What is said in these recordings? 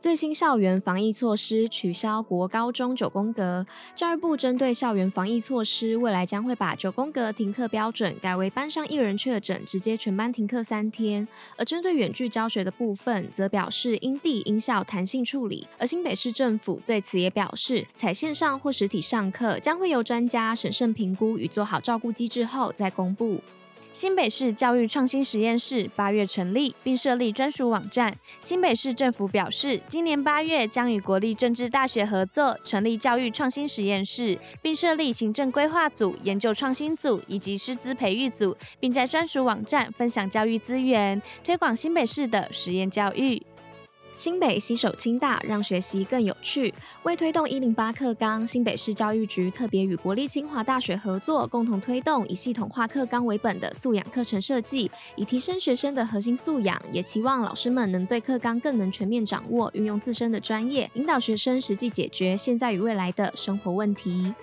最新校园防疫措施取消国高中九宫格，教育部针对校园防疫措施，未来将会把九宫格停课标准改为班上一人确诊，直接全班停课三天。而针对远距教学的部分，则表示因地因校弹性处理。而新北市政府对此也表示，采线上或实体上课，将会由专家审慎评估与做好照顾机制后再公布。新北市教育创新实验室八月成立，并设立专属网站。新北市政府表示，今年八月将与国立政治大学合作，成立教育创新实验室，并设立行政规划组、研究创新组以及师资培育组，并在专属网站分享教育资源，推广新北市的实验教育。新北携手清大，让学习更有趣。为推动一零八课纲，新北市教育局特别与国立清华大学合作，共同推动以系统化课纲为本的素养课程设计，以提升学生的核心素养，也期望老师们能对课纲更能全面掌握，运用自身的专业，引导学生实际解决现在与未来的生活问题。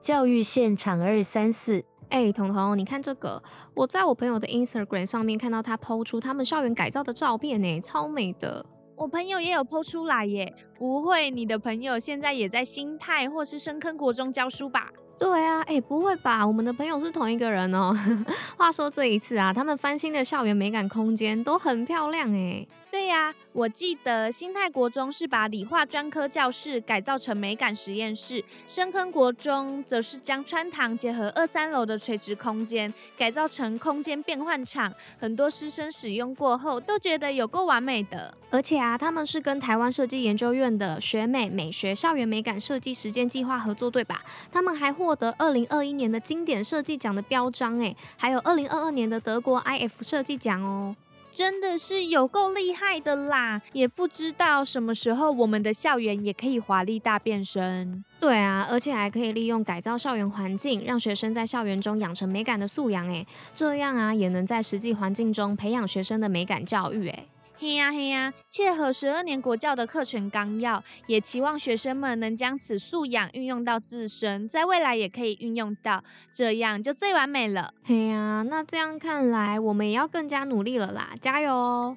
教育现场二三四。哎，彤彤，你看这个，我在我朋友的 Instagram 上面看到他 po 出他们校园改造的照片呢，超美的。我朋友也有 po 出来耶，不会你的朋友现在也在新泰或是深坑国中教书吧？对啊，哎，不会吧？我们的朋友是同一个人哦。话说这一次啊，他们翻新的校园美感空间都很漂亮哎。对呀、啊，我记得新泰国中是把理化专科教室改造成美感实验室，深坑国中则是将穿堂结合二三楼的垂直空间改造成空间变换场，很多师生使用过后都觉得有够完美的。而且啊，他们是跟台湾设计研究院的学美美学校园美感设计实践计划合作，对吧？他们还获得二零二一年的经典设计奖的标章，哎，还有二零二二年的德国 IF 设计奖哦。真的是有够厉害的啦！也不知道什么时候我们的校园也可以华丽大变身。对啊，而且还可以利用改造校园环境，让学生在校园中养成美感的素养。诶，这样啊，也能在实际环境中培养学生的美感教育。诶。嘿呀嘿呀，切合十二年国教的课程纲要，也期望学生们能将此素养运用到自身，在未来也可以运用到，这样就最完美了。嘿呀，那这样看来，我们也要更加努力了啦，加油哦！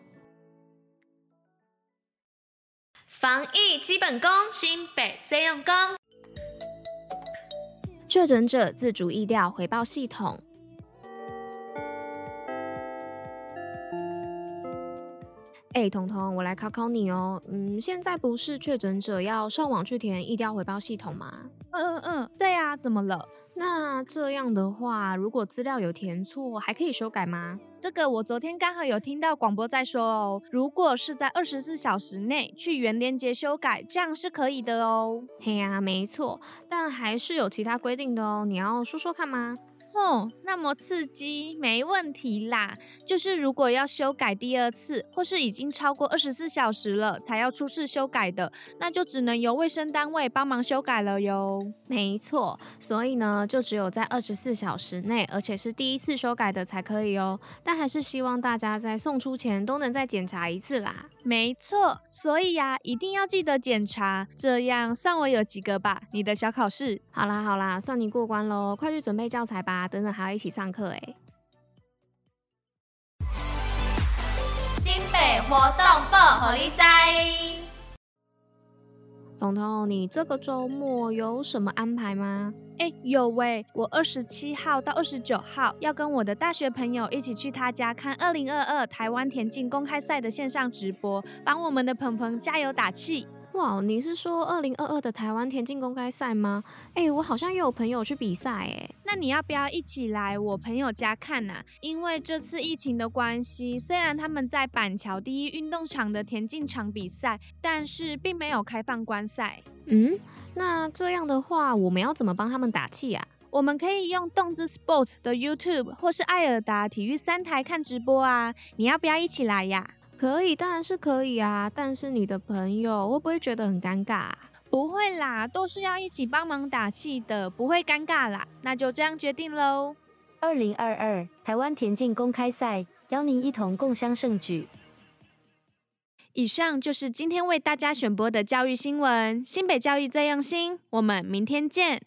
防疫基本功，新北最用功。确诊者自主疫调回报系统。哎、欸，彤彤，我来考考你哦。嗯，现在不是确诊者要上网去填疫调回报系统吗？嗯嗯嗯，对啊，怎么了？那这样的话，如果资料有填错，还可以修改吗？这个我昨天刚好有听到广播在说哦，如果是在二十四小时内去原连接修改，这样是可以的哦。嘿呀、啊，没错，但还是有其他规定的哦。你要说说看吗？哦，那么刺激，没问题啦。就是如果要修改第二次，或是已经超过二十四小时了才要初次修改的，那就只能由卫生单位帮忙修改了哟。没错，所以呢，就只有在二十四小时内，而且是第一次修改的才可以哦。但还是希望大家在送出前都能再检查一次啦。没错，所以呀、啊，一定要记得检查，这样算我有及格吧。你的小考试，好啦好啦，算你过关喽。快去准备教材吧。等等还要一起上课哎！新北活动报虎哩知。彤彤，你这个周末有什么安排吗？哎，有喂，我二十七号到二十九号要跟我的大学朋友一起去他家看二零二二台湾田径公开赛的线上直播，帮我们的鹏鹏加油打气。哇，你是说二零二二的台湾田径公开赛吗？哎，我好像也有朋友去比赛哎。那你要不要一起来我朋友家看啊？因为这次疫情的关系，虽然他们在板桥第一运动场的田径场比赛，但是并没有开放观赛。嗯，那这样的话，我们要怎么帮他们打气啊？我们可以用动滋 Sport 的 YouTube 或是爱尔达体育三台看直播啊，你要不要一起来呀？可以，当然是可以啊。但是你的朋友会不会觉得很尴尬？不会啦，都是要一起帮忙打气的，不会尴尬啦。那就这样决定喽。二零二二台湾田径公开赛，邀您一同共襄盛举。以上就是今天为大家选播的教育新闻。新北教育最用心，我们明天见。